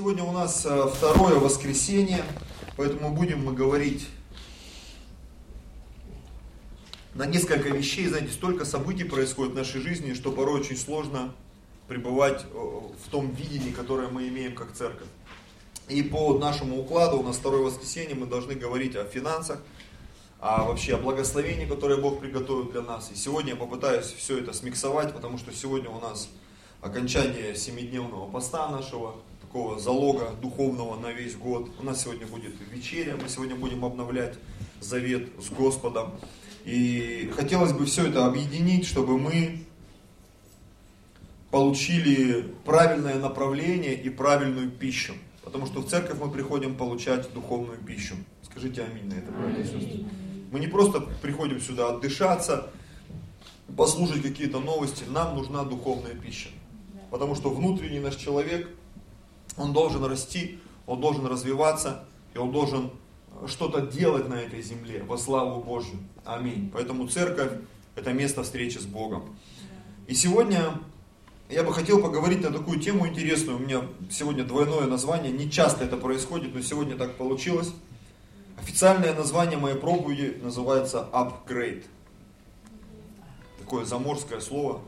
сегодня у нас э, второе воскресенье, поэтому будем мы говорить на несколько вещей. Знаете, столько событий происходит в нашей жизни, что порой очень сложно пребывать э, в том видении, которое мы имеем как церковь. И по нашему укладу у нас второе воскресенье мы должны говорить о финансах, а вообще о благословении, которое Бог приготовил для нас. И сегодня я попытаюсь все это смиксовать, потому что сегодня у нас окончание семидневного поста нашего, такого залога духовного на весь год. У нас сегодня будет вечеря, мы сегодня будем обновлять завет с Господом. И хотелось бы все это объединить, чтобы мы получили правильное направление и правильную пищу. Потому что в церковь мы приходим получать духовную пищу. Скажите аминь на это, братья и сестры. Мы не просто приходим сюда отдышаться, послушать какие-то новости. Нам нужна духовная пища. Потому что внутренний наш человек, он должен расти, он должен развиваться, и он должен что-то делать на этой земле во славу Божью. Аминь. Поэтому церковь – это место встречи с Богом. И сегодня я бы хотел поговорить на такую тему интересную. У меня сегодня двойное название. Не часто это происходит, но сегодня так получилось. Официальное название моей проповеди называется «Upgrade». Такое заморское слово.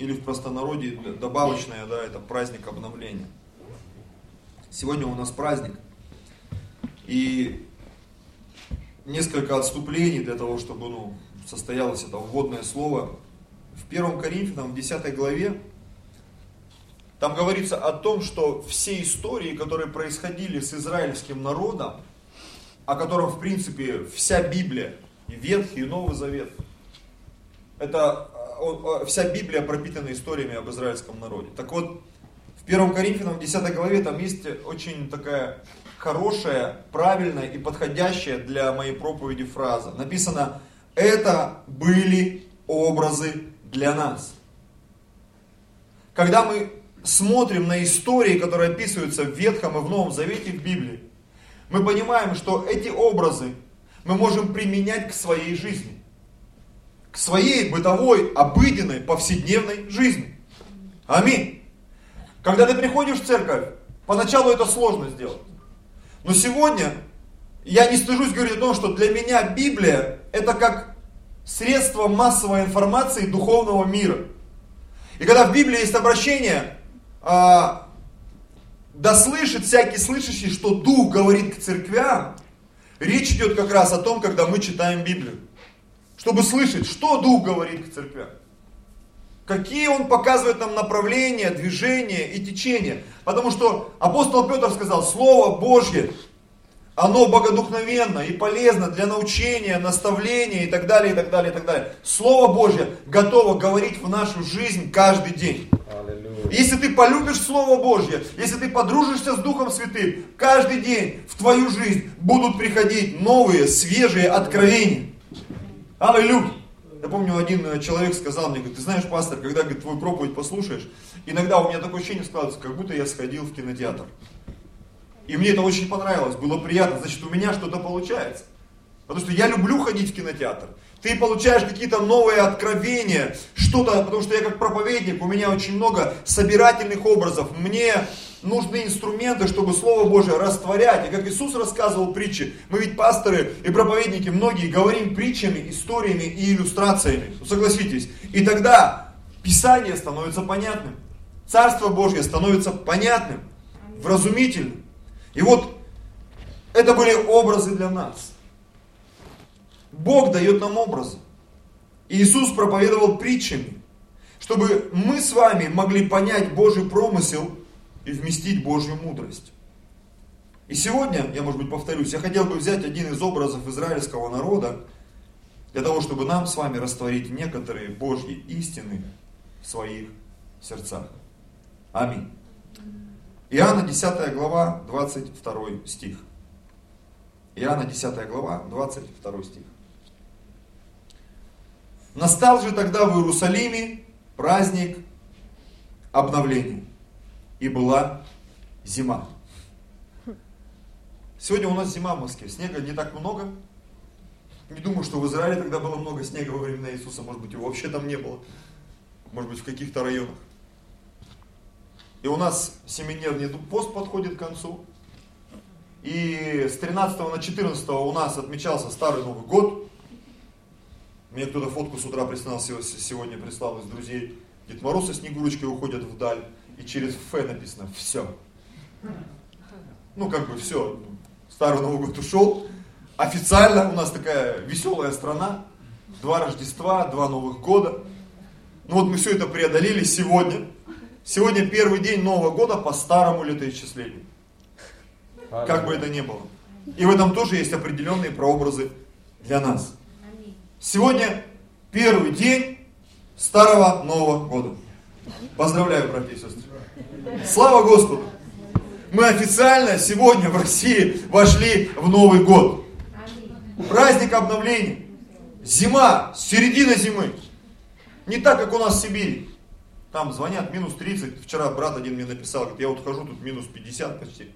Или в простонародье добавочное, да, это праздник обновления. Сегодня у нас праздник. И несколько отступлений для того, чтобы ну, состоялось это вводное слово. В 1 Коринфянам, в 10 главе, там говорится о том, что все истории, которые происходили с израильским народом, о котором, в принципе, вся Библия, и Ветхий, и Новый Завет, это вся Библия пропитана историями об израильском народе. Так вот, в 1 Коринфянам, в 10 главе, там есть очень такая хорошая, правильная и подходящая для моей проповеди фраза. Написано, это были образы для нас. Когда мы смотрим на истории, которые описываются в Ветхом и в Новом Завете в Библии, мы понимаем, что эти образы мы можем применять к своей жизни к своей бытовой, обыденной, повседневной жизни. Аминь. Когда ты приходишь в церковь, поначалу это сложно сделать. Но сегодня я не стыжусь говорить о том, что для меня Библия это как средство массовой информации духовного мира. И когда в Библии есть обращение, а, да слышит всякий слышащий, что Дух говорит к церквям, речь идет как раз о том, когда мы читаем Библию чтобы слышать, что Дух говорит к церквям. Какие он показывает нам направления, движения и течения. Потому что апостол Петр сказал, Слово Божье, оно богодухновенно и полезно для научения, наставления и так далее, и так далее, и так далее. Слово Божье готово говорить в нашу жизнь каждый день. Если ты полюбишь Слово Божье, если ты подружишься с Духом Святым, каждый день в твою жизнь будут приходить новые, свежие откровения. Аллилуйя! Я помню, один э, человек сказал мне, говорит, ты знаешь, пастор, когда говорит, твою проповедь послушаешь, иногда у меня такое ощущение складывается, как будто я сходил в кинотеатр. И мне это очень понравилось, было приятно, значит, у меня что-то получается. Потому что я люблю ходить в кинотеатр. Ты получаешь какие-то новые откровения, что-то, потому что я как проповедник, у меня очень много собирательных образов. Мне нужны инструменты, чтобы Слово Божие растворять. И как Иисус рассказывал притчи, мы ведь пасторы и проповедники многие говорим притчами, историями и иллюстрациями. Согласитесь. И тогда Писание становится понятным. Царство Божье становится понятным, вразумительным. И вот это были образы для нас. Бог дает нам образы. Иисус проповедовал притчами, чтобы мы с вами могли понять Божий промысел и вместить Божью мудрость. И сегодня, я может быть повторюсь, я хотел бы взять один из образов израильского народа, для того, чтобы нам с вами растворить некоторые Божьи истины в своих сердцах. Аминь. Иоанна 10 глава, 22 стих. Иоанна 10 глава, 22 стих. Настал же тогда в Иерусалиме праздник обновления и была зима. Сегодня у нас зима в Москве, снега не так много. Не думаю, что в Израиле тогда было много снега во времена Иисуса, может быть, его вообще там не было. Может быть, в каких-то районах. И у нас семидневный пост подходит к концу. И с 13 на 14 у нас отмечался Старый Новый год. Мне кто-то фотку с утра прислал, сегодня прислал из друзей. Дед Мороз и Снегурочкой уходят вдаль. И через Ф написано «все». Ну, как бы все. Старый Новый год ушел. Официально у нас такая веселая страна. Два Рождества, два Новых года. Ну вот мы все это преодолели сегодня. Сегодня первый день Нового года по старому летоисчислению. Как бы это ни было. И в этом тоже есть определенные прообразы для нас. Сегодня первый день Старого Нового года. Поздравляю, братья и сестры. Слава Господу! Мы официально сегодня в России вошли в Новый год. Праздник обновления. Зима, середина зимы. Не так, как у нас в Сибири. Там звонят минус 30. Вчера брат один мне написал, говорит, я вот хожу, тут минус 50 почти.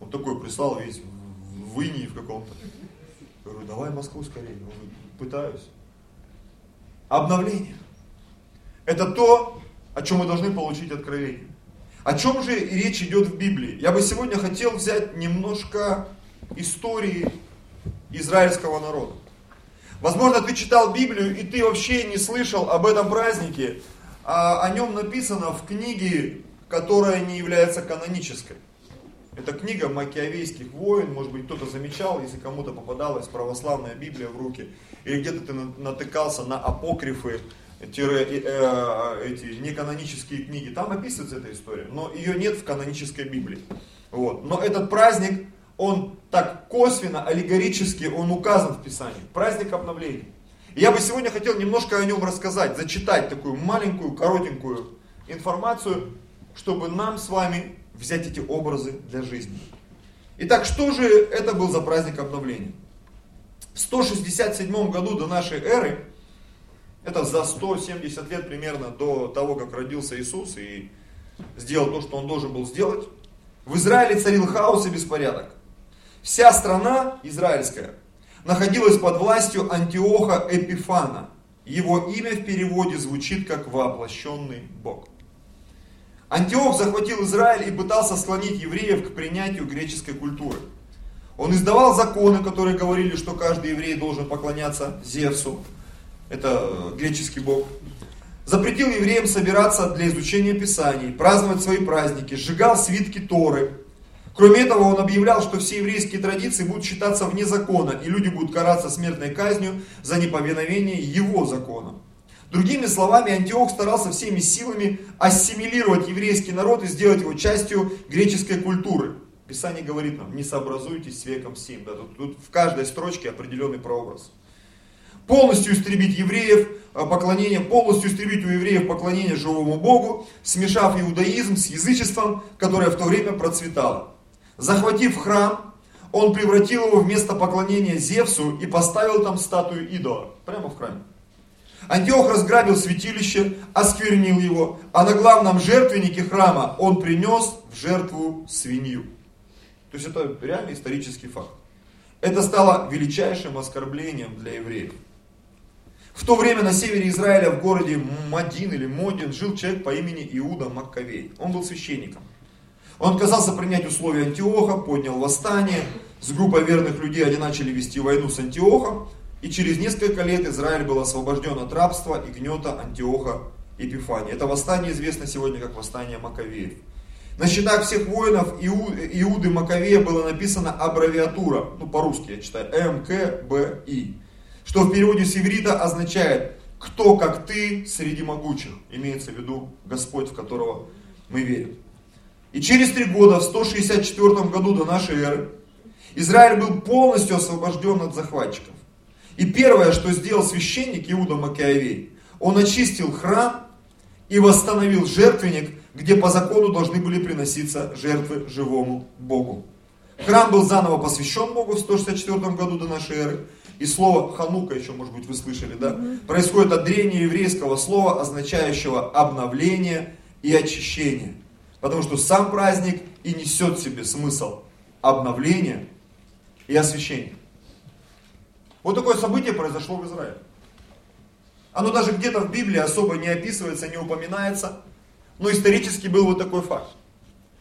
Вот такой прислал весь в инии в каком-то. Говорю, давай Москву скорее. Он пытаюсь. Обновление. Это то, о чем мы должны получить откровение. О чем же речь идет в Библии? Я бы сегодня хотел взять немножко истории израильского народа. Возможно, ты читал Библию, и ты вообще не слышал об этом празднике. А о нем написано в книге, которая не является канонической. Это книга Макиавейских войн, может быть кто-то замечал, если кому-то попадалась православная Библия в руки, или где-то ты натыкался на апокрифы, тире, э, эти неканонические книги, там описывается эта история, но ее нет в канонической Библии. Вот. Но этот праздник, он так косвенно, аллегорически, он указан в Писании. Праздник обновления. И я бы сегодня хотел немножко о нем рассказать, зачитать такую маленькую, коротенькую информацию, чтобы нам с вами взять эти образы для жизни. Итак, что же это был за праздник обновления? В 167 году до нашей эры, это за 170 лет примерно до того, как родился Иисус и сделал то, что он должен был сделать, в Израиле царил хаос и беспорядок. Вся страна израильская находилась под властью Антиоха Эпифана. Его имя в переводе звучит как воплощенный Бог. Антиох захватил Израиль и пытался склонить евреев к принятию греческой культуры. Он издавал законы, которые говорили, что каждый еврей должен поклоняться Зевсу, это э, греческий бог. Запретил евреям собираться для изучения Писаний, праздновать свои праздники, сжигал свитки Торы. Кроме этого, он объявлял, что все еврейские традиции будут считаться вне закона, и люди будут караться смертной казнью за неповиновение его законам. Другими словами, Антиох старался всеми силами ассимилировать еврейский народ и сделать его частью греческой культуры. Писание говорит нам, не сообразуйтесь с веком сим. Да, тут, тут в каждой строчке определенный прообраз. Полностью истребить евреев а, поклонение, полностью истребить у евреев поклонение живому Богу, смешав иудаизм с язычеством, которое в то время процветало. Захватив храм, он превратил его в место поклонения Зевсу и поставил там статую идола, прямо в храме. Антиох разграбил святилище, осквернил его, а на главном жертвеннике храма он принес в жертву свинью. То есть это реально исторический факт. Это стало величайшим оскорблением для евреев. В то время на севере Израиля в городе Мадин или Модин жил человек по имени Иуда Маккавей. Он был священником. Он отказался принять условия Антиоха, поднял восстание. С группой верных людей они начали вести войну с Антиохом. И через несколько лет Израиль был освобожден от рабства и гнета Антиоха Епифания. Это восстание известно сегодня как восстание Маковеев. На счетах всех воинов Иуды Маковея было написано аббревиатура, ну по-русски я читаю, МКБИ, что в переводе с иврита означает «кто как ты среди могучих», имеется в виду Господь, в которого мы верим. И через три года, в 164 году до нашей эры, Израиль был полностью освобожден от захватчиков. И первое, что сделал священник Иуда Макиавей, он очистил храм и восстановил жертвенник, где по закону должны были приноситься жертвы живому Богу. Храм был заново посвящен Богу в 164 году до нашей эры. И слово ханука, еще, может быть, вы слышали, да? Происходит от древнего еврейского слова, означающего обновление и очищение. Потому что сам праздник и несет в себе смысл обновления и освящения. Вот такое событие произошло в Израиле. Оно даже где-то в Библии особо не описывается, не упоминается. Но исторически был вот такой факт.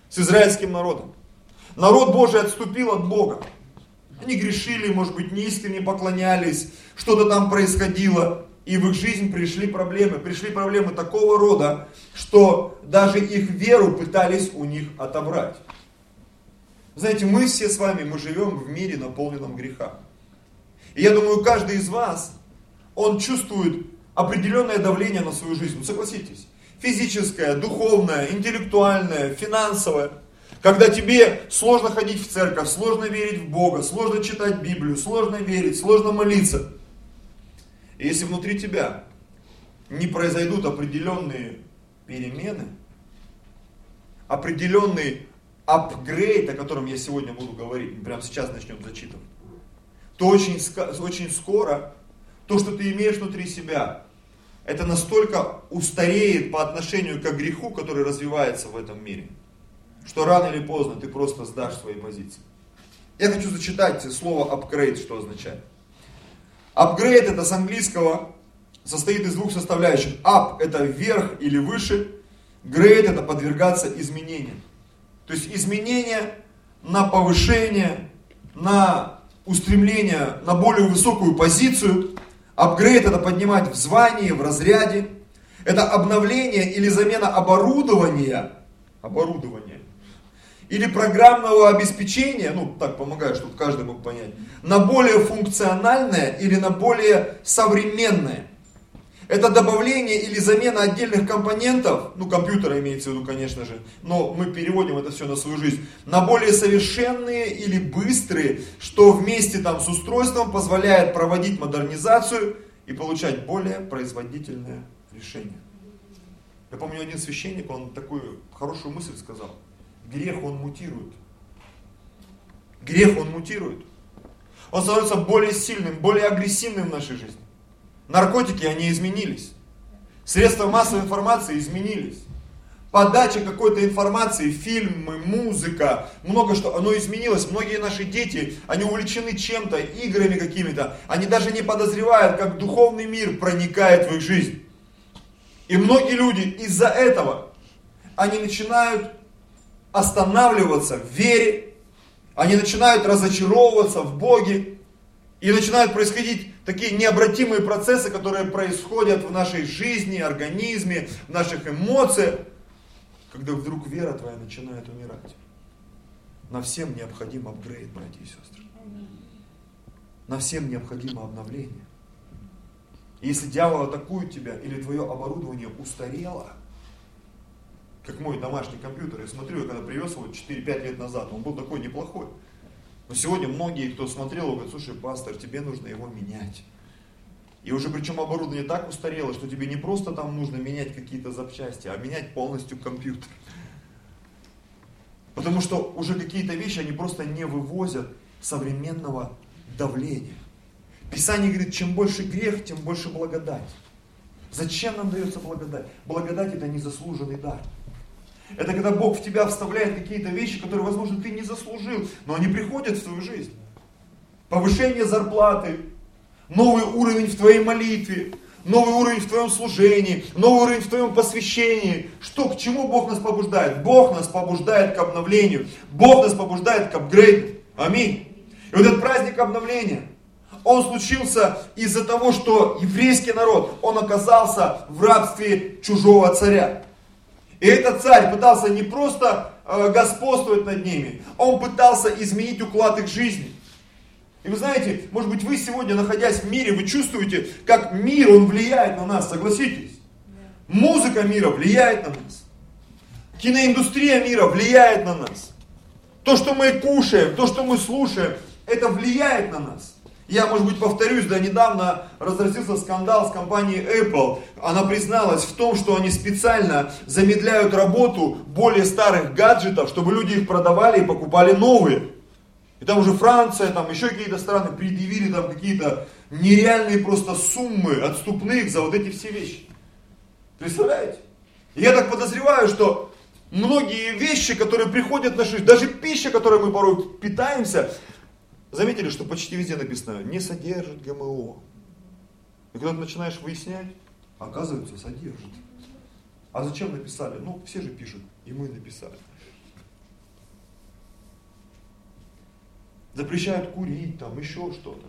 С израильским народом. Народ Божий отступил от Бога. Они грешили, может быть, неискренне поклонялись, что-то там происходило. И в их жизнь пришли проблемы. Пришли проблемы такого рода, что даже их веру пытались у них отобрать. Знаете, мы все с вами, мы живем в мире, наполненном греха. И я думаю, каждый из вас, он чувствует определенное давление на свою жизнь. Ну, согласитесь. Физическое, духовное, интеллектуальное, финансовое. Когда тебе сложно ходить в церковь, сложно верить в Бога, сложно читать Библию, сложно верить, сложно молиться. И если внутри тебя не произойдут определенные перемены, определенный апгрейд, о котором я сегодня буду говорить, прямо сейчас начнем зачитывать, то очень, очень скоро то, что ты имеешь внутри себя, это настолько устареет по отношению к греху, который развивается в этом мире, что рано или поздно ты просто сдашь свои позиции. Я хочу зачитать слово upgrade, что означает. Upgrade это с английского состоит из двух составляющих. Up это вверх или выше, grade это подвергаться изменениям. То есть изменения на повышение, на устремление на более высокую позицию. Апгрейд это поднимать в звании, в разряде. Это обновление или замена оборудования, оборудования, или программного обеспечения, ну так помогаю, чтобы каждый мог понять, на более функциональное или на более современное. Это добавление или замена отдельных компонентов, ну компьютера имеется в виду, конечно же, но мы переводим это все на свою жизнь, на более совершенные или быстрые, что вместе там с устройством позволяет проводить модернизацию и получать более производительное решение. Я помню один священник, он такую хорошую мысль сказал. Грех он мутирует. Грех он мутирует. Он становится более сильным, более агрессивным в нашей жизни. Наркотики, они изменились. Средства массовой информации изменились. Подача какой-то информации, фильмы, музыка, много что, оно изменилось. Многие наши дети, они увлечены чем-то, играми какими-то. Они даже не подозревают, как духовный мир проникает в их жизнь. И многие люди из-за этого, они начинают останавливаться в вере, они начинают разочаровываться в Боге, и начинают происходить такие необратимые процессы, которые происходят в нашей жизни, организме, в наших эмоциях, когда вдруг вера твоя начинает умирать. На всем необходим апгрейд, братья и сестры. На всем необходимо обновление. И если дьявол атакует тебя, или твое оборудование устарело, как мой домашний компьютер, я смотрю, я когда привез его 4-5 лет назад, он был такой неплохой. Но сегодня многие, кто смотрел, говорят, слушай, пастор, тебе нужно его менять. И уже причем оборудование так устарело, что тебе не просто там нужно менять какие-то запчасти, а менять полностью компьютер. Потому что уже какие-то вещи, они просто не вывозят современного давления. Писание говорит, чем больше грех, тем больше благодать. Зачем нам дается благодать? Благодать это незаслуженный дар. Это когда Бог в тебя вставляет какие-то вещи, которые, возможно, ты не заслужил, но они приходят в твою жизнь. Повышение зарплаты, новый уровень в твоей молитве, новый уровень в твоем служении, новый уровень в твоем посвящении. Что, к чему Бог нас побуждает? Бог нас побуждает к обновлению. Бог нас побуждает к апгрейду. Аминь. И вот этот праздник обновления, он случился из-за того, что еврейский народ, он оказался в рабстве чужого царя. И этот царь пытался не просто э, господствовать над ними, он пытался изменить уклад их жизни. И вы знаете, может быть, вы сегодня, находясь в мире, вы чувствуете, как мир, он влияет на нас, согласитесь? Музыка мира влияет на нас. Киноиндустрия мира влияет на нас. То, что мы кушаем, то, что мы слушаем, это влияет на нас. Я, может быть, повторюсь, да, недавно разразился скандал с компанией Apple. Она призналась в том, что они специально замедляют работу более старых гаджетов, чтобы люди их продавали и покупали новые. И там уже Франция, там еще какие-то страны предъявили там какие-то нереальные просто суммы отступных за вот эти все вещи. Представляете? Я так подозреваю, что многие вещи, которые приходят в нашу жизнь, даже пища, которой мы порой питаемся, Заметили, что почти везде написано, не содержит ГМО. И когда ты начинаешь выяснять, оказывается, содержит. А зачем написали? Ну, все же пишут, и мы написали. Запрещают курить, там еще что-то.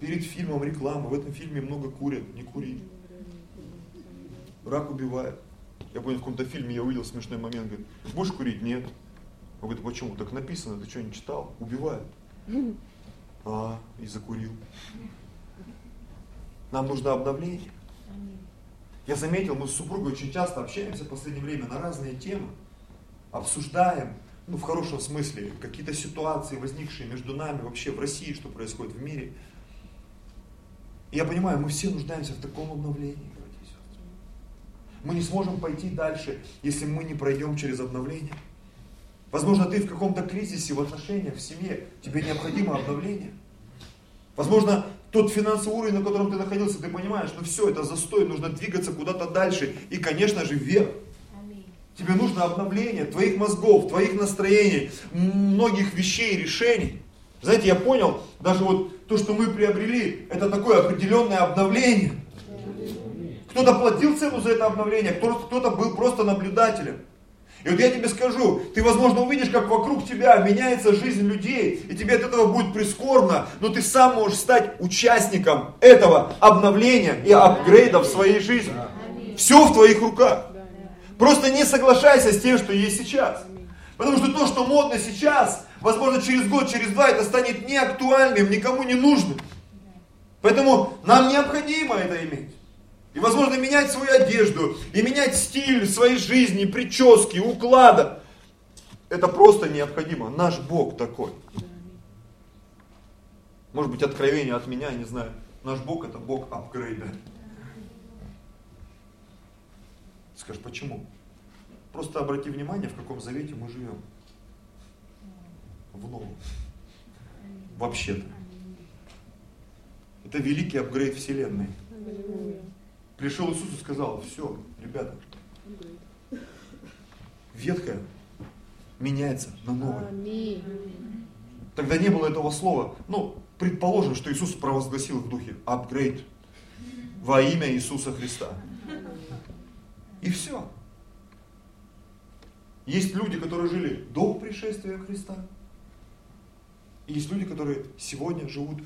Перед фильмом реклама, в этом фильме много курят, не кури. Рак убивает. Я помню, в каком-то фильме я увидел смешной момент, говорит, будешь курить? Нет. Он говорит, почему? Так написано, ты что, не читал? Убивает. А, и закурил. Нам нужно обновление. Я заметил, мы с супругой очень часто общаемся в последнее время на разные темы. Обсуждаем, ну в хорошем смысле, какие-то ситуации, возникшие между нами, вообще в России, что происходит в мире. И я понимаю, мы все нуждаемся в таком обновлении. Мы не сможем пойти дальше, если мы не пройдем через обновление. Возможно, ты в каком-то кризисе в отношениях, в семье, тебе необходимо обновление. Возможно, тот финансовый уровень, на котором ты находился, ты понимаешь, ну все, это застой, нужно двигаться куда-то дальше. И, конечно же, вверх. Тебе нужно обновление твоих мозгов, твоих настроений, многих вещей, решений. Знаете, я понял, даже вот то, что мы приобрели, это такое определенное обновление. Кто-то платил цену за это обновление, кто-то был просто наблюдателем. И вот я тебе скажу, ты, возможно, увидишь, как вокруг тебя меняется жизнь людей, и тебе от этого будет прискорбно, но ты сам можешь стать участником этого обновления и апгрейда в своей жизни. Все в твоих руках. Просто не соглашайся с тем, что есть сейчас. Потому что то, что модно сейчас, возможно, через год, через два это станет неактуальным, никому не нужным. Поэтому нам необходимо это иметь. И, возможно, менять свою одежду, и менять стиль своей жизни, прически, уклада. Это просто необходимо. Наш Бог такой. Может быть, откровение от меня, не знаю. Наш Бог это Бог апгрейда. Скажешь, почему? Просто обрати внимание, в каком завете мы живем. В новом. Вообще-то. Это великий апгрейд Вселенной. Пришел Иисус и сказал, все, ребята, ветхое меняется на новое. Тогда не было этого слова. Ну, предположим, что Иисус провозгласил в духе апгрейд во имя Иисуса Христа. И все. Есть люди, которые жили до пришествия Христа. И есть люди, которые сегодня живут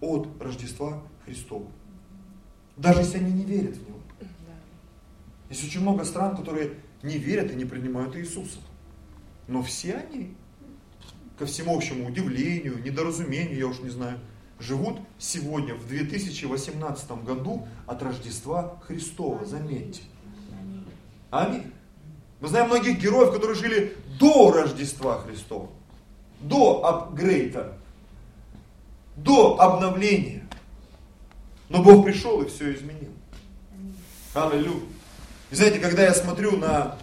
от Рождества Христова. Даже если они не верят в Него. Есть очень много стран, которые не верят и не принимают Иисуса. Но все они, ко всему общему удивлению, недоразумению, я уж не знаю, живут сегодня, в 2018 году от Рождества Христова, заметьте. Аминь. Мы знаем многих героев, которые жили до Рождества Христова, до апгрейда, до обновления. Но Бог пришел и все изменил. Аллилуйя. И знаете, когда я смотрю на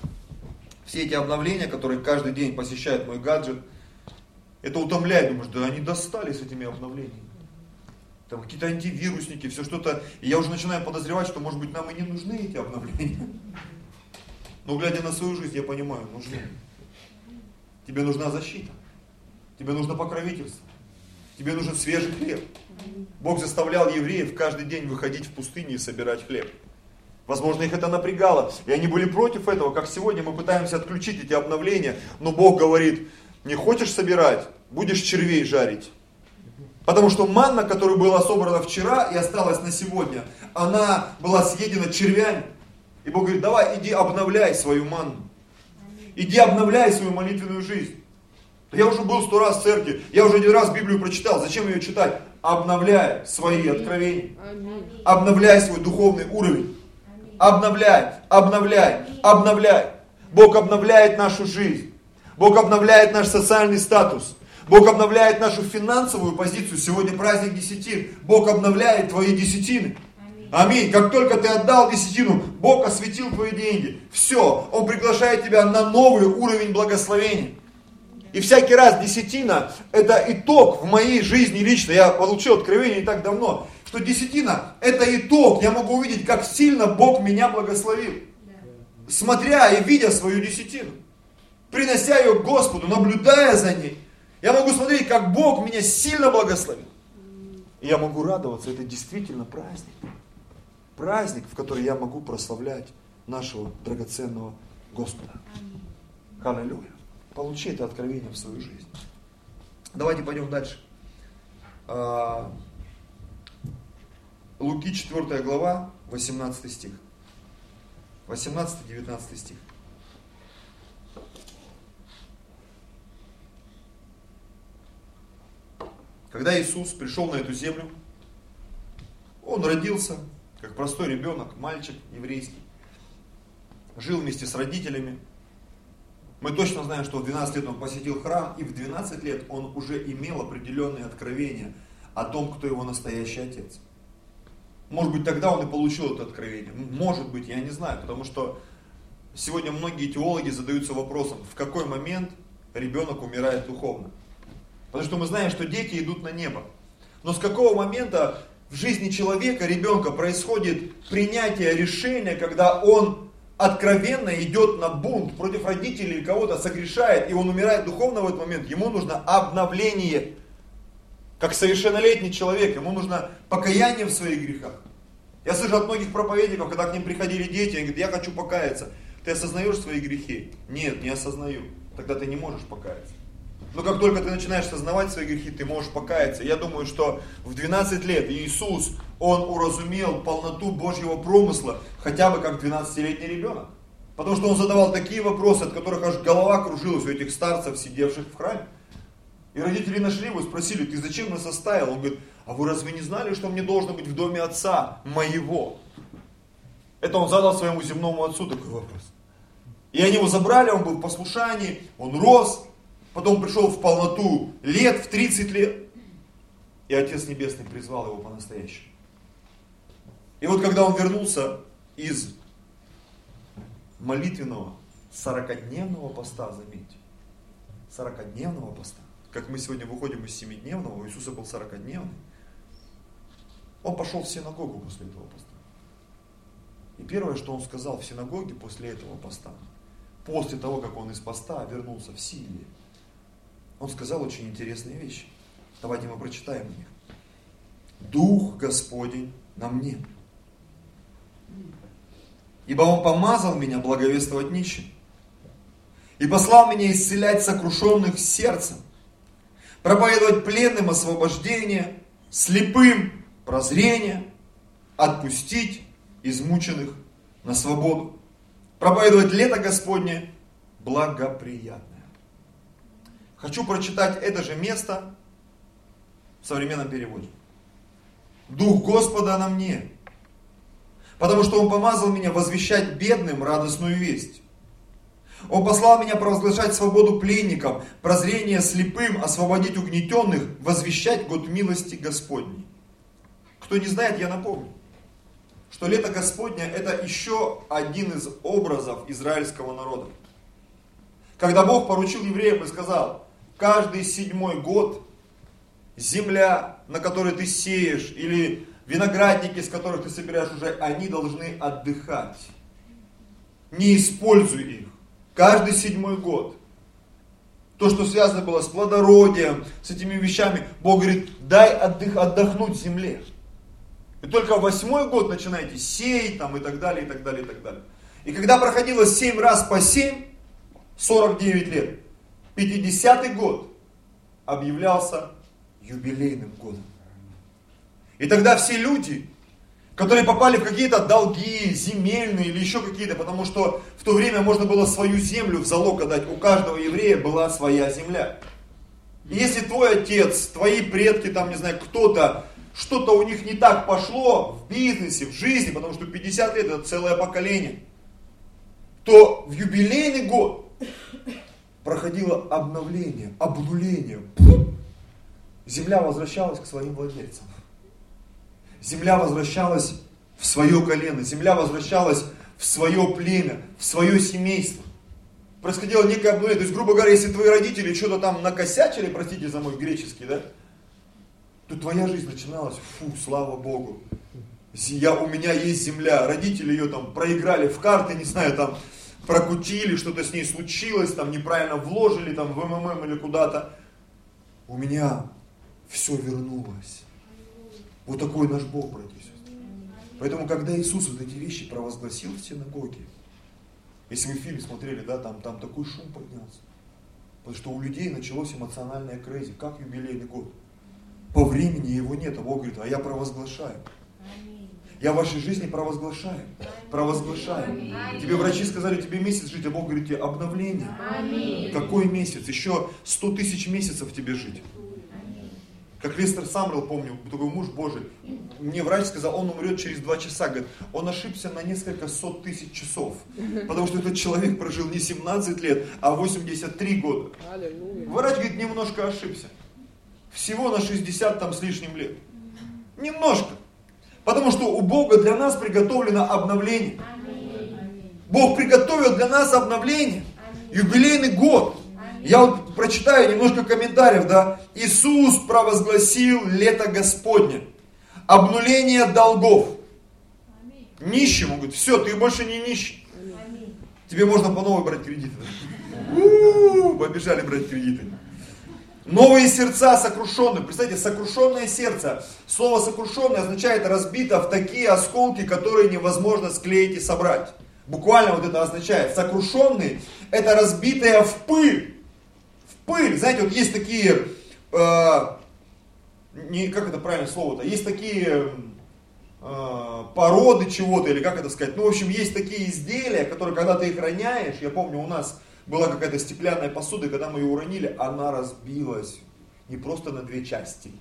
все эти обновления, которые каждый день посещают мой гаджет, это утомляет, думаешь, да они достали с этими обновлениями. Там какие-то антивирусники, все что-то. И я уже начинаю подозревать, что, может быть, нам и не нужны эти обновления. Но глядя на свою жизнь, я понимаю, нужны. Тебе нужна защита. Тебе нужно покровительство. Тебе нужен свежий хлеб. Бог заставлял евреев каждый день выходить в пустыню и собирать хлеб. Возможно, их это напрягало, и они были против этого, как сегодня мы пытаемся отключить эти обновления, но Бог говорит, не хочешь собирать, будешь червей жарить. Потому что манна, которая была собрана вчера и осталась на сегодня, она была съедена червями. И Бог говорит, давай иди обновляй свою манну. Иди обновляй свою молитвенную жизнь. Я уже был сто раз в церкви, я уже один раз Библию прочитал, зачем ее читать? Обновляй свои откровения, обновляй свой духовный уровень, обновляй, обновляй, обновляй. Бог обновляет нашу жизнь, Бог обновляет наш социальный статус, Бог обновляет нашу финансовую позицию. Сегодня праздник десятин, Бог обновляет твои десятины. Аминь. Как только ты отдал десятину, Бог осветил твои деньги. Все, Он приглашает тебя на новый уровень благословения. И всякий раз десятина – это итог в моей жизни лично. Я получил откровение не так давно, что десятина – это итог. Я могу увидеть, как сильно Бог меня благословил. Смотря и видя свою десятину. Принося ее к Господу, наблюдая за ней. Я могу смотреть, как Бог меня сильно благословил. И я могу радоваться, это действительно праздник. Праздник, в который я могу прославлять нашего драгоценного Господа. Аллилуйя. Получи это откровение в свою жизнь. Давайте пойдем дальше. А, Луки 4 глава, 18 стих. 18-19 стих. Когда Иисус пришел на эту землю, он родился, как простой ребенок, мальчик еврейский, жил вместе с родителями. Мы точно знаем, что в 12 лет он посетил храм, и в 12 лет он уже имел определенные откровения о том, кто его настоящий отец. Может быть, тогда он и получил это откровение. Может быть, я не знаю, потому что сегодня многие теологи задаются вопросом, в какой момент ребенок умирает духовно. Потому что мы знаем, что дети идут на небо. Но с какого момента в жизни человека, ребенка, происходит принятие решения, когда он откровенно идет на бунт против родителей или кого-то согрешает, и он умирает духовно в этот момент, ему нужно обновление как совершеннолетний человек, ему нужно покаяние в своих грехах. Я слышу от многих проповедников, когда к ним приходили дети, они говорят, я хочу покаяться. Ты осознаешь свои грехи? Нет, не осознаю. Тогда ты не можешь покаяться. Но как только ты начинаешь осознавать свои грехи, ты можешь покаяться. Я думаю, что в 12 лет Иисус, Он уразумел полноту Божьего промысла, хотя бы как 12-летний ребенок. Потому что Он задавал такие вопросы, от которых аж голова кружилась у этих старцев, сидевших в храме. И родители нашли его спросили, ты зачем нас оставил? Он говорит, а вы разве не знали, что мне должно быть в доме отца моего? Это он задал своему земному отцу такой вопрос. И они его забрали, он был в послушании, он рос, потом пришел в полноту лет, в 30 лет. И Отец Небесный призвал его по-настоящему. И вот когда он вернулся из молитвенного 40-дневного поста, заметьте, 40-дневного поста, как мы сегодня выходим из 7-дневного, у Иисуса был 40-дневный, он пошел в синагогу после этого поста. И первое, что он сказал в синагоге после этого поста, после того, как он из поста вернулся в силе, он сказал очень интересные вещи. Давайте мы прочитаем их. Дух Господень на мне. Ибо Он помазал меня благовествовать нищим. И послал меня исцелять сокрушенных сердцем, проповедовать пленным освобождение, слепым прозрение, отпустить измученных на свободу, проповедовать лето Господне благоприятное. Хочу прочитать это же место в современном переводе. Дух Господа на мне, потому что Он помазал меня возвещать бедным радостную весть. Он послал меня провозглашать свободу пленникам, прозрение слепым, освободить угнетенных, возвещать год милости Господней. Кто не знает, я напомню, что лето Господня это еще один из образов израильского народа. Когда Бог поручил евреям и сказал, каждый седьмой год земля, на которой ты сеешь, или виноградники, с которых ты собираешь уже, они должны отдыхать. Не используй их. Каждый седьмой год. То, что связано было с плодородием, с этими вещами, Бог говорит, дай отдых, отдохнуть земле. И только восьмой год начинаете сеять там и так далее, и так далее, и так далее. И когда проходило семь раз по семь, 49 лет, 50-й год объявлялся юбилейным годом. И тогда все люди, которые попали в какие-то долги, земельные или еще какие-то, потому что в то время можно было свою землю в залог отдать, у каждого еврея была своя земля. И если твой отец, твои предки, там, не знаю, кто-то, что-то у них не так пошло в бизнесе, в жизни, потому что 50 лет это целое поколение, то в юбилейный год проходило обновление, обнуление. Земля возвращалась к своим владельцам. Земля возвращалась в свое колено, земля возвращалась в свое племя, в свое семейство. Происходило некое обнуление. То есть, грубо говоря, если твои родители что-то там накосячили, простите за мой греческий, да, то твоя жизнь начиналась, фу, слава Богу. Я, у меня есть земля, родители ее там проиграли в карты, не знаю, там прокутили, что-то с ней случилось, там неправильно вложили там в МММ или куда-то. У меня все вернулось. Вот такой наш Бог, братья и сестры. Поэтому, когда Иисус вот эти вещи провозгласил в синагоге, Если вы фильм смотрели, да, там, там такой шум поднялся. Потому что у людей началось эмоциональное crazy, как юбилейный год. По времени его нет, а Бог говорит, а я провозглашаю. Я в вашей жизни провозглашаю. Провозглашаю. Тебе врачи сказали, тебе месяц жить, а Бог говорит тебе обновление. Какой месяц? Еще сто тысяч месяцев тебе жить. Как Лестер Самрел, помню, такой муж Божий. Мне врач сказал, он умрет через два часа. Говорит, он ошибся на несколько сот тысяч часов. Потому что этот человек прожил не 17 лет, а 83 года. Врач говорит, немножко ошибся. Всего на 60 там с лишним лет. Немножко. Потому что у Бога для нас приготовлено обновление. Бог приготовил для нас обновление. Юбилейный год. Я вот прочитаю немножко комментариев, да. Иисус провозгласил лето Господне. Обнуление долгов. Нищему, говорит, все, ты больше не нищий. Тебе можно по новой брать кредиты. Побежали брать кредиты. Новые сердца сокрушенные. Представьте, сокрушенное сердце. Слово сокрушенное означает разбито в такие осколки, которые невозможно склеить и собрать. Буквально вот это означает. Сокрушенный – это разбитое в пыль. В пыль. Знаете, вот есть такие, э, не, как это правильное слово-то, есть такие э, породы чего-то, или как это сказать. Ну, в общем, есть такие изделия, которые, когда ты их роняешь, я помню, у нас была какая-то стеклянная посуда, и когда мы ее уронили, она разбилась не просто на две части.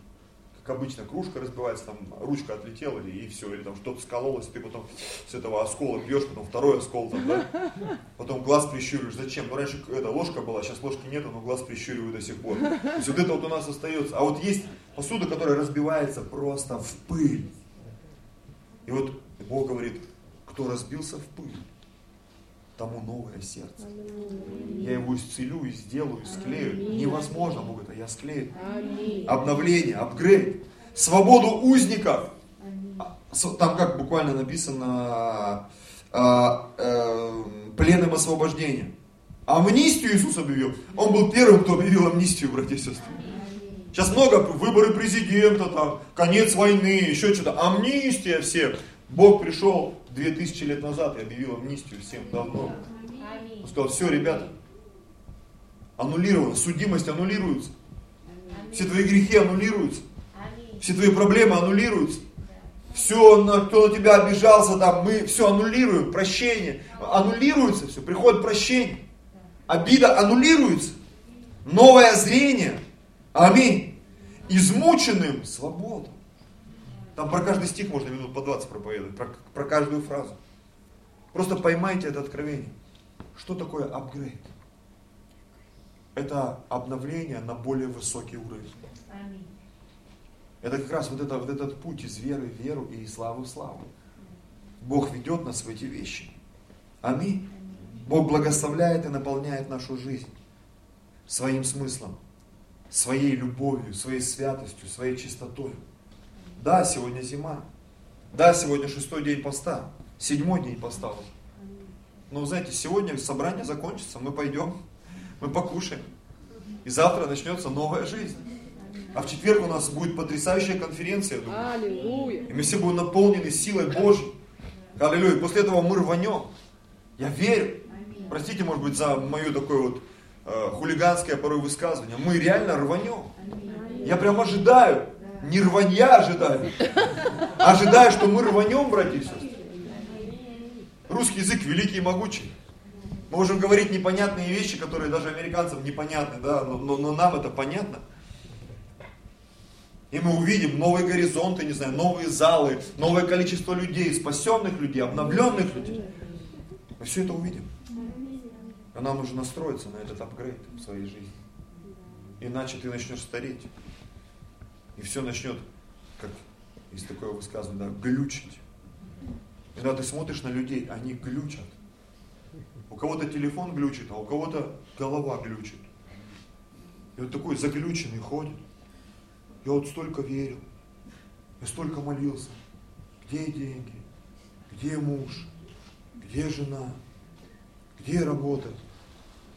Как обычно, кружка разбивается, там ручка отлетела, и, и все, или там что-то скололось, и ты потом с этого оскола пьешь, потом второй оскол, там, да? потом глаз прищуриваешь. Зачем? Ну, раньше эта ложка была, сейчас ложки нету, но глаз прищуриваю до сих пор. То есть вот это вот у нас остается. А вот есть посуда, которая разбивается просто в пыль. И вот Бог говорит, кто разбился в пыль, тому новое сердце. Я его исцелю и сделаю, и склею. Невозможно, Бог это, я склею. Обновление, апгрейд. Свободу узников. Там как буквально написано, а, э, пленным освобождения. Амнистию Иисус объявил. Он был первым, кто объявил амнистию, братья и сестры. Сейчас много выборы президента, там, конец войны, еще что-то. Амнистия все. Бог пришел 2000 лет назад и объявил амнистию всем давно. Он сказал, все, ребята, аннулировано, судимость аннулируется. Все твои грехи аннулируются. Все твои проблемы аннулируются. Все, кто на тебя обижался, там, мы все аннулируем, прощение. Аннулируется все, приходит прощение. Обида аннулируется. Новое зрение. Аминь. Измученным свободу. Там про каждый стих можно минут по 20 проповедовать, про, про каждую фразу. Просто поймайте это откровение. Что такое апгрейд? Это обновление на более высокий уровень. Это как раз вот, это, вот этот путь из веры в веру и из славы в славу. Бог ведет нас в эти вещи. Аминь. Бог благословляет и наполняет нашу жизнь своим смыслом, своей любовью, своей святостью, своей чистотой. Да, сегодня зима. Да, сегодня шестой день поста. Седьмой день поста уже. Но, знаете, сегодня собрание закончится, мы пойдем, мы покушаем. И завтра начнется новая жизнь. А в четверг у нас будет потрясающая конференция, я думаю. Аллилуйя. И мы все будем наполнены силой Божьей. Аллилуйя. После этого мы рванем. Я верю. Простите, может быть, за мое такое вот э, хулиганское порой высказывание. Мы реально рванем. Я прям ожидаю не рванья ожидаю. Ожидаю, что мы рванем, братья и сестры. Русский язык великий и могучий. Мы можем говорить непонятные вещи, которые даже американцам непонятны, да, но, но, но нам это понятно. И мы увидим новые горизонты, не знаю, новые залы, новое количество людей, спасенных людей, обновленных людей. Мы все это увидим. А нам нужно настроиться на этот апгрейд в своей жизни. Иначе ты начнешь стареть. И все начнет, как есть такое высказывание, да, глючить. Когда ты смотришь на людей, они глючат. У кого-то телефон глючит, а у кого-то голова глючит. И вот такой заглюченный ходит. Я вот столько верил, я столько молился. Где деньги? Где муж? Где жена? Где работа?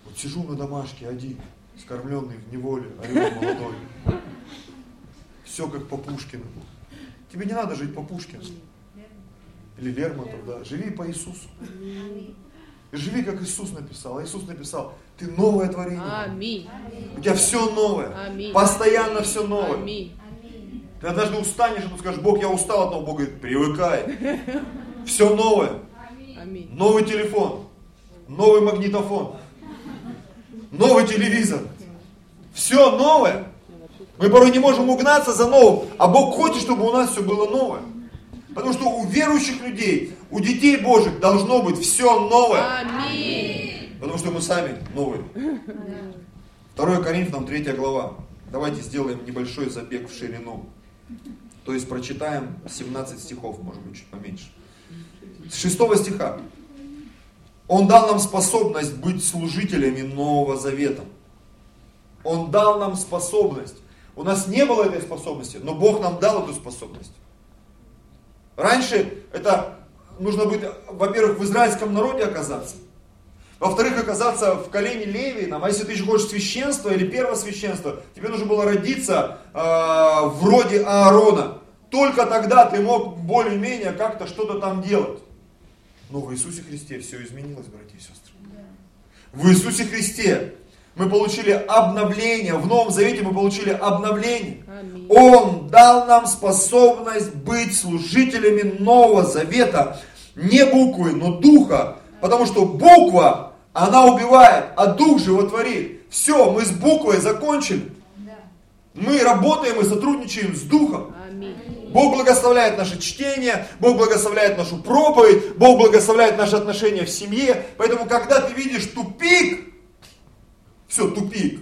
Вот сижу на домашке один, скормленный в неволе, орел молодой. Все как по Пушкину. Тебе не надо жить по Пушкину. Или Лермонтов, да. Живи по Иисусу. Живи, как Иисус написал. А Иисус написал, ты новое творение. Аминь. У тебя все новое. Аминь. Постоянно все новое. Аминь. Ты однажды устанешь, и ты скажешь, Бог, я устал от того. Бог говорит, привыкай. Все новое. Аминь. Новый телефон. Новый магнитофон. Новый телевизор. Все новое. Мы порой не можем угнаться за новым, а Бог хочет, чтобы у нас все было новое. Потому что у верующих людей, у детей Божьих должно быть все новое. Аминь. Потому что мы сами новые. 2 Коринфянам 3 глава. Давайте сделаем небольшой забег в ширину. То есть прочитаем 17 стихов, может быть, чуть поменьше. С 6 стиха. Он дал нам способность быть служителями Нового Завета. Он дал нам способность. У нас не было этой способности, но Бог нам дал эту способность. Раньше это нужно быть, во-первых, в израильском народе оказаться. Во-вторых, оказаться в колене Левином. А если ты еще хочешь священства или первосвященства, тебе нужно было родиться э, вроде Аарона. Только тогда ты мог более-менее как-то что-то там делать. Но в Иисусе Христе все изменилось, братья и сестры. В Иисусе Христе мы получили обновление, в Новом Завете мы получили обновление. Аминь. Он дал нам способность быть служителями Нового Завета, не буквы, но духа, потому что буква, она убивает, а дух животворит. Все, мы с буквой закончили. Мы работаем и сотрудничаем с духом. Аминь. Бог благословляет наше чтение, Бог благословляет нашу проповедь, Бог благословляет наши отношения в семье. Поэтому, когда ты видишь тупик, все, тупик,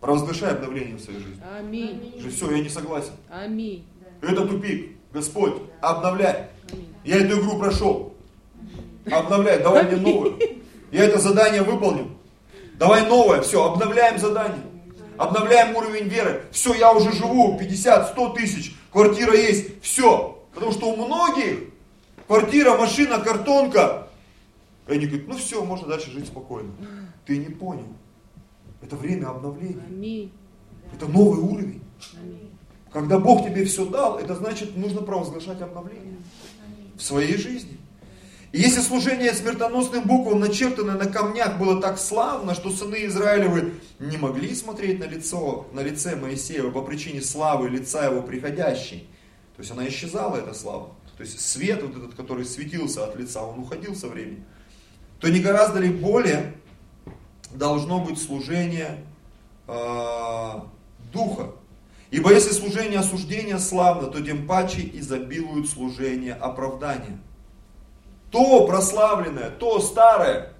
провозглашай обновление в своей жизни. Аминь. Же все, я не согласен. Аминь. Это тупик. Господь, обновляй. Аминь. Я эту игру прошел. Обновляй, давай мне новую. Я это задание выполнил. Давай новое, все, обновляем задание. Обновляем уровень веры. Все, я уже живу, 50, 100 тысяч, квартира есть, все. Потому что у многих квартира, машина, картонка. И они говорят, ну все, можно дальше жить спокойно. Ты не понял. Это время обновления. Аминь. Это новый уровень. Аминь. Когда Бог тебе все дал, это значит, нужно провозглашать обновление в своей жизни. И если служение смертоносным буквам, начертанное на камнях, было так славно, что сыны Израилевы не могли смотреть на лицо, на лице Моисеева по причине славы лица его приходящей. То есть она исчезала, эта слава. То есть свет вот этот, который светился от лица, он уходил со временем. То не гораздо ли более должно быть служение э, духа. Ибо если служение осуждения славно, то тем паче изобилует служение оправдания. То прославленное, то старое,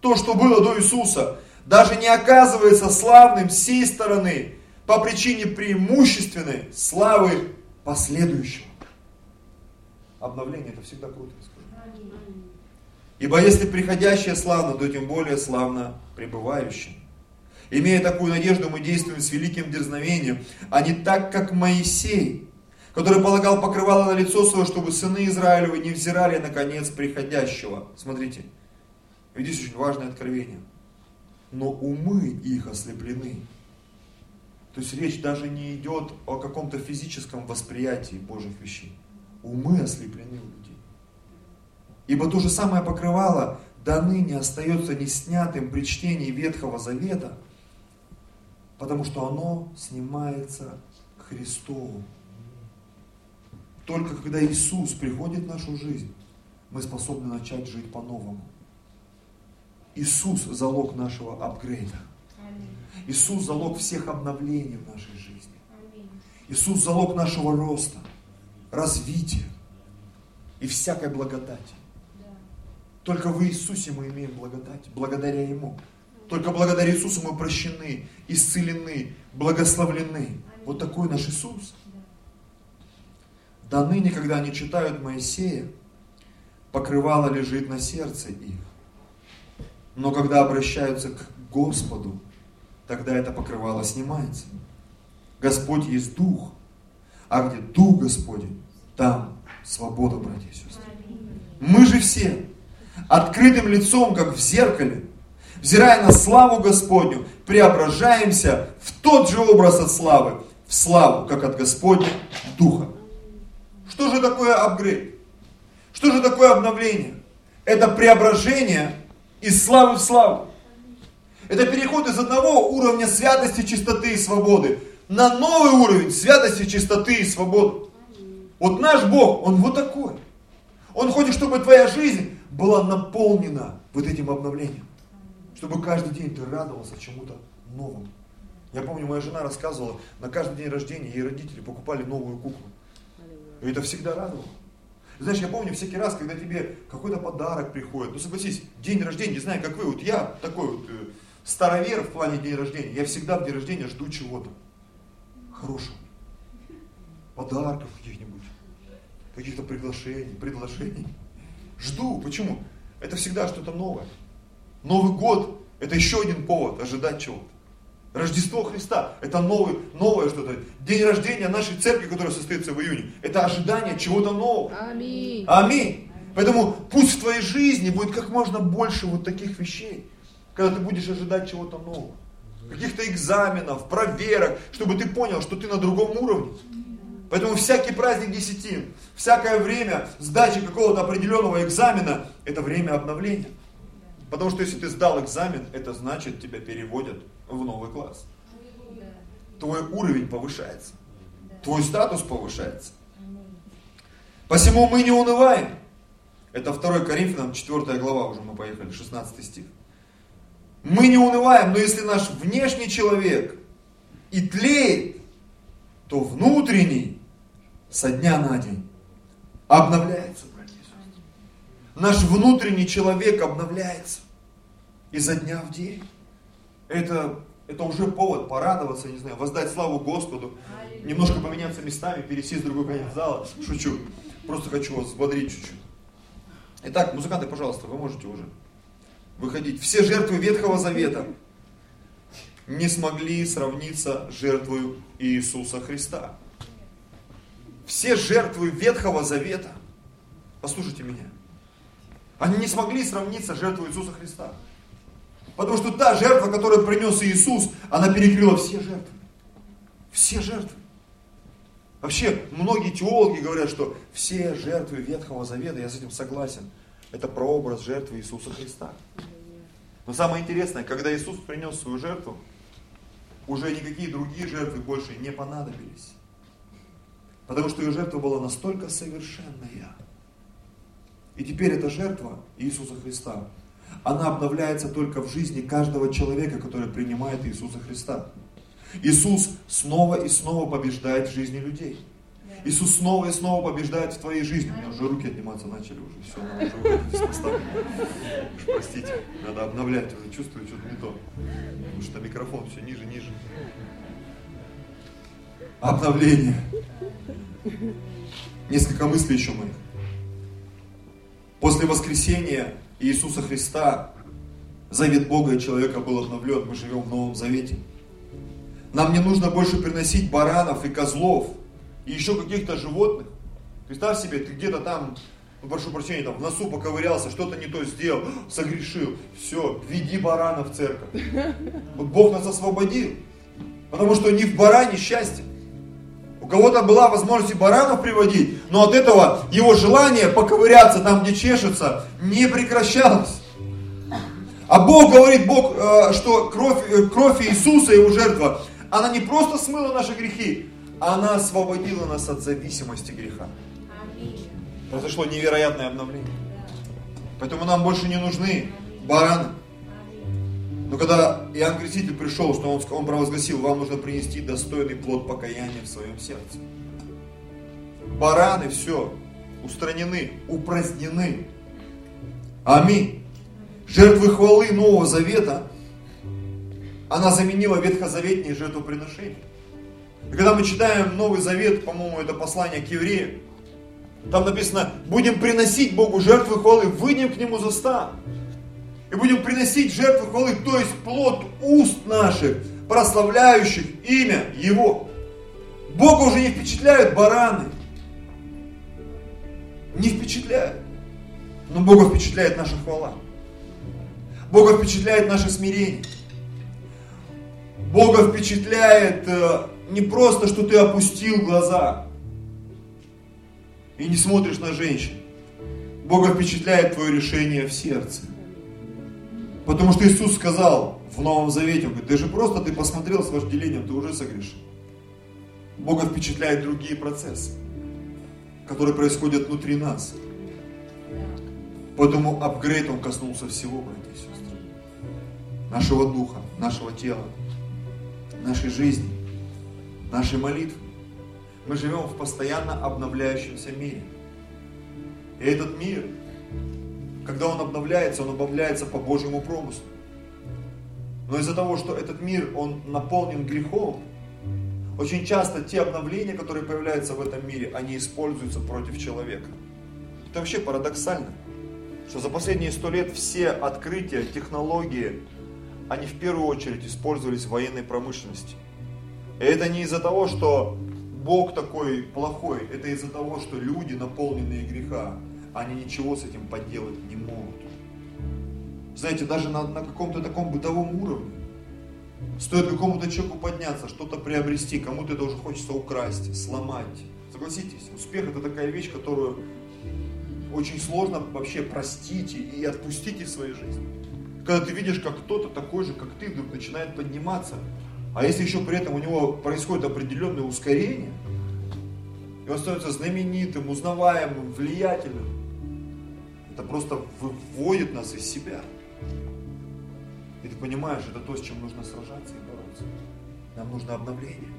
то, что было до Иисуса, даже не оказывается славным сей стороны по причине преимущественной славы последующего. Обновление это всегда круто, скажу. Ибо если приходящее славно, то тем более славно пребывающее. Имея такую надежду, мы действуем с великим дерзновением, а не так, как Моисей, который полагал покрывало на лицо свое, чтобы сыны Израилевы не взирали на конец приходящего. Смотрите, видите, очень важное откровение. Но умы их ослеплены. То есть речь даже не идет о каком-то физическом восприятии Божьих вещей. Умы ослеплены у людей. Ибо то же самое покрывало до ныне остается не снятым при чтении Ветхого Завета, потому что оно снимается к Христу. Только когда Иисус приходит в нашу жизнь, мы способны начать жить по-новому. Иисус – залог нашего апгрейда. Иисус – залог всех обновлений в нашей жизни. Иисус – залог нашего роста, развития и всякой благодати. Только в Иисусе мы имеем благодать, благодаря Ему. Только благодаря Иисусу мы прощены, исцелены, благословлены. Вот такой наш Иисус. До ныне, когда они читают Моисея, покрывало лежит на сердце их. Но когда обращаются к Господу, тогда это покрывало снимается. Господь есть Дух, а где Дух Господень, там свобода, братья и сестры. Мы же все открытым лицом, как в зеркале, взирая на славу Господню, преображаемся в тот же образ от славы, в славу, как от Господня Духа. Что же такое апгрейд? Что же такое обновление? это преображение из славы в славу. Это переход из одного уровня святости, чистоты и свободы на новый уровень святости, чистоты и свободы. Вот наш Бог, Он вот такой. Он хочет, чтобы твоя жизнь была наполнена вот этим обновлением. Чтобы каждый день ты радовался чему-то новому. Я помню, моя жена рассказывала, на каждый день рождения ей родители покупали новую куклу. И это всегда радовало. Знаешь, я помню всякий раз, когда тебе какой-то подарок приходит, ну согласись, день рождения, не знаю, как вы, вот я такой вот э, старовер в плане день рождения, я всегда в день рождения жду чего-то хорошего. Подарков каких-нибудь, каких-то приглашений, предложений. Жду. Почему? Это всегда что-то новое. Новый год – это еще один повод ожидать чего-то. Рождество Христа – это новый, новое что-то. День рождения нашей церкви, которая состоится в июне, это ожидание чего-то нового. Аминь. Аминь. Поэтому пусть в твоей жизни будет как можно больше вот таких вещей, когда ты будешь ожидать чего-то нового. Каких-то экзаменов, проверок, чтобы ты понял, что ты на другом уровне. Поэтому всякий праздник десятин, всякое время сдачи какого-то определенного экзамена, это время обновления. Потому что если ты сдал экзамен, это значит тебя переводят в новый класс. Твой уровень повышается. Твой статус повышается. Посему мы не унываем. Это 2 Коринфянам, 4 глава, уже мы поехали, 16 стих. Мы не унываем, но если наш внешний человек и тлеет, то внутренний со дня на день обновляется, братья Наш внутренний человек обновляется изо дня в день. Это, это уже повод порадоваться, не знаю, воздать славу Господу, немножко поменяться местами, пересесть в другой конец зала. Шучу. Просто хочу вас взбодрить чуть-чуть. Итак, музыканты, пожалуйста, вы можете уже выходить. Все жертвы Ветхого Завета не смогли сравниться с жертвой Иисуса Христа. Все жертвы Ветхого Завета, послушайте меня, они не смогли сравниться с жертвой Иисуса Христа. Потому что та жертва, которую принес Иисус, она перекрыла все жертвы. Все жертвы. Вообще, многие теологи говорят, что все жертвы Ветхого Завета, я с этим согласен, это прообраз жертвы Иисуса Христа. Но самое интересное, когда Иисус принес свою жертву, уже никакие другие жертвы больше не понадобились. Потому что ее жертва была настолько совершенная. И теперь эта жертва Иисуса Христа, она обновляется только в жизни каждого человека, который принимает Иисуса Христа. Иисус снова и снова побеждает в жизни людей. Иисус снова и снова побеждает в твоей жизни. У меня уже руки отниматься начали уже. Все, надо уже. Уж простите, надо обновлять. Уже чувствую, что-то не то. Потому что микрофон все ниже, ниже. Обновление. Несколько мыслей еще моих. После воскресения Иисуса Христа завет Бога и человека был обновлен. Мы живем в Новом Завете. Нам не нужно больше приносить баранов и козлов – и еще каких-то животных. Представь себе, ты где-то там, ну прошу прощения, там в носу поковырялся, что-то не то сделал, согрешил. Все, веди барана в церковь. Вот Бог нас освободил. Потому что не в баране счастье. У кого-то была возможность и баранов приводить, но от этого его желание поковыряться там, где чешется, не прекращалось. А Бог говорит, Бог, э, что кровь, э, кровь Иисуса, его жертва, она не просто смыла наши грехи, она освободила нас от зависимости греха. Произошло невероятное обновление. Поэтому нам больше не нужны бараны. Но когда Иоанн Креститель пришел, что он, он провозгласил, вам нужно принести достойный плод покаяния в своем сердце. Бараны все устранены, упразднены. Аминь. Жертвы хвалы Нового Завета, она заменила ветхозаветные жертвоприношения. И когда мы читаем Новый Завет, по-моему, это послание к евреям, там написано, будем приносить Богу жертвы хвалы, выйдем к Нему за ста. И будем приносить жертвы хвалы, то есть плод уст наших, прославляющих имя Его. Бога уже не впечатляют бараны. Не впечатляют. Но Бога впечатляет наша хвала. Бога впечатляет наше смирение. Бога впечатляет э, не просто, что ты опустил глаза и не смотришь на женщин. Бога впечатляет твое решение в сердце. Потому что Иисус сказал в Новом Завете, он говорит, ты же просто, ты посмотрел с вожделением, ты уже согрешил. Бога впечатляют другие процессы, которые происходят внутри нас. Поэтому апгрейд он коснулся всего, братья и сестры. Нашего духа, нашего тела, нашей жизни, нашей молитвы. Мы живем в постоянно обновляющемся мире. И этот мир, когда он обновляется, он обновляется по Божьему промыслу. Но из-за того, что этот мир, он наполнен грехом, очень часто те обновления, которые появляются в этом мире, они используются против человека. Это вообще парадоксально, что за последние сто лет все открытия, технологии, они в первую очередь использовались в военной промышленности. И это не из-за того, что Бог такой плохой, это из-за того, что люди, наполненные греха, они ничего с этим поделать не могут. Знаете, даже на, на каком-то таком бытовом уровне. Стоит какому-то человеку подняться, что-то приобрести, кому-то это уже хочется украсть, сломать. Согласитесь, успех это такая вещь, которую очень сложно вообще простить и отпустить из своей жизни. Когда ты видишь, как кто-то такой же, как ты, вдруг начинает подниматься, а если еще при этом у него происходит определенное ускорение, и он становится знаменитым, узнаваемым, влиятельным, это просто выводит нас из себя. И ты понимаешь, это то, с чем нужно сражаться и бороться. Нам нужно обновление.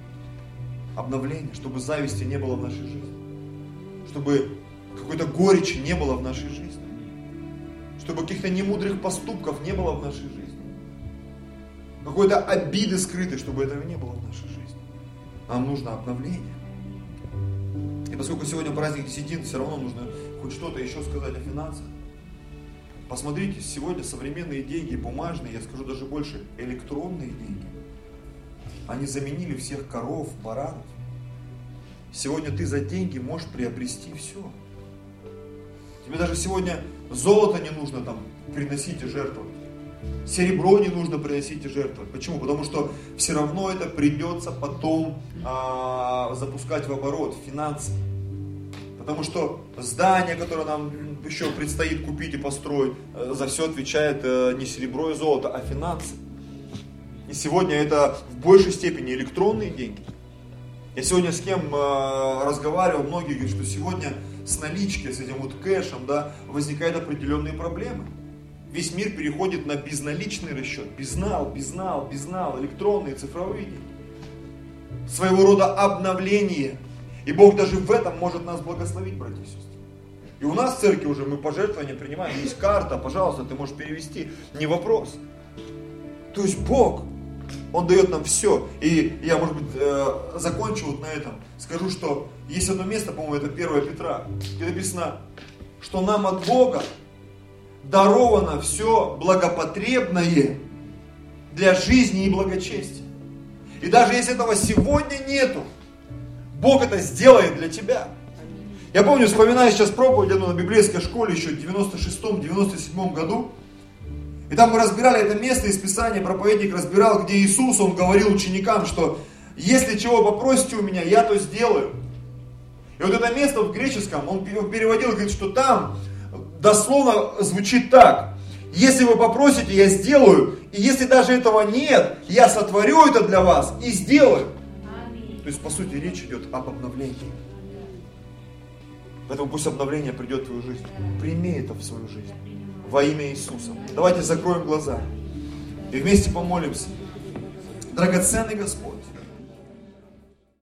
Обновление, чтобы зависти не было в нашей жизни. Чтобы какой-то горечи не было в нашей жизни. Чтобы каких-то немудрых поступков не было в нашей жизни. Какой-то обиды скрытой, чтобы этого не было в нашей жизни. Нам нужно обновление. И поскольку сегодня праздник десятин, все равно нужно хоть что-то еще сказать о финансах. Посмотрите, сегодня современные деньги, бумажные, я скажу даже больше, электронные деньги, они заменили всех коров, баранов. Сегодня ты за деньги можешь приобрести все. Тебе даже сегодня золото не нужно там приносить и жертвовать. Серебро не нужно приносить и жертвовать. Почему? Потому что все равно это придется потом а, запускать в оборот, финансы. Потому что здание, которое нам еще предстоит купить и построить, э, за все отвечает э, не серебро и золото, а финансы. И сегодня это в большей степени электронные деньги. Я сегодня с кем э, разговаривал, многие говорят, что сегодня с наличкой, с этим вот кэшем, да, возникают определенные проблемы. Весь мир переходит на безналичный расчет, безнал, безнал, безнал, электронные, цифровые деньги. Своего рода обновление – и Бог даже в этом может нас благословить, братья и сестры. И у нас в церкви уже мы пожертвования принимаем. Есть карта, пожалуйста, ты можешь перевести. Не вопрос. То есть Бог, Он дает нам все. И я, может быть, э, закончу вот на этом. Скажу, что есть одно место, по-моему, это 1 Петра, где написано, что нам от Бога даровано все благопотребное для жизни и благочестия. И даже если этого сегодня нету, Бог это сделает для тебя. Я помню, вспоминаю сейчас проповедь одну на библейской школе еще в 96-97 году. И там мы разбирали это место из Писания, проповедник разбирал, где Иисус, он говорил ученикам, что если чего попросите у меня, я то сделаю. И вот это место в греческом, он переводил, говорит, что там дословно звучит так. Если вы попросите, я сделаю. И если даже этого нет, я сотворю это для вас и сделаю. То есть, по сути, речь идет об обновлении. Поэтому пусть обновление придет в твою жизнь. Прими это в свою жизнь. Во имя Иисуса. Давайте закроем глаза. И вместе помолимся. Драгоценный Господь,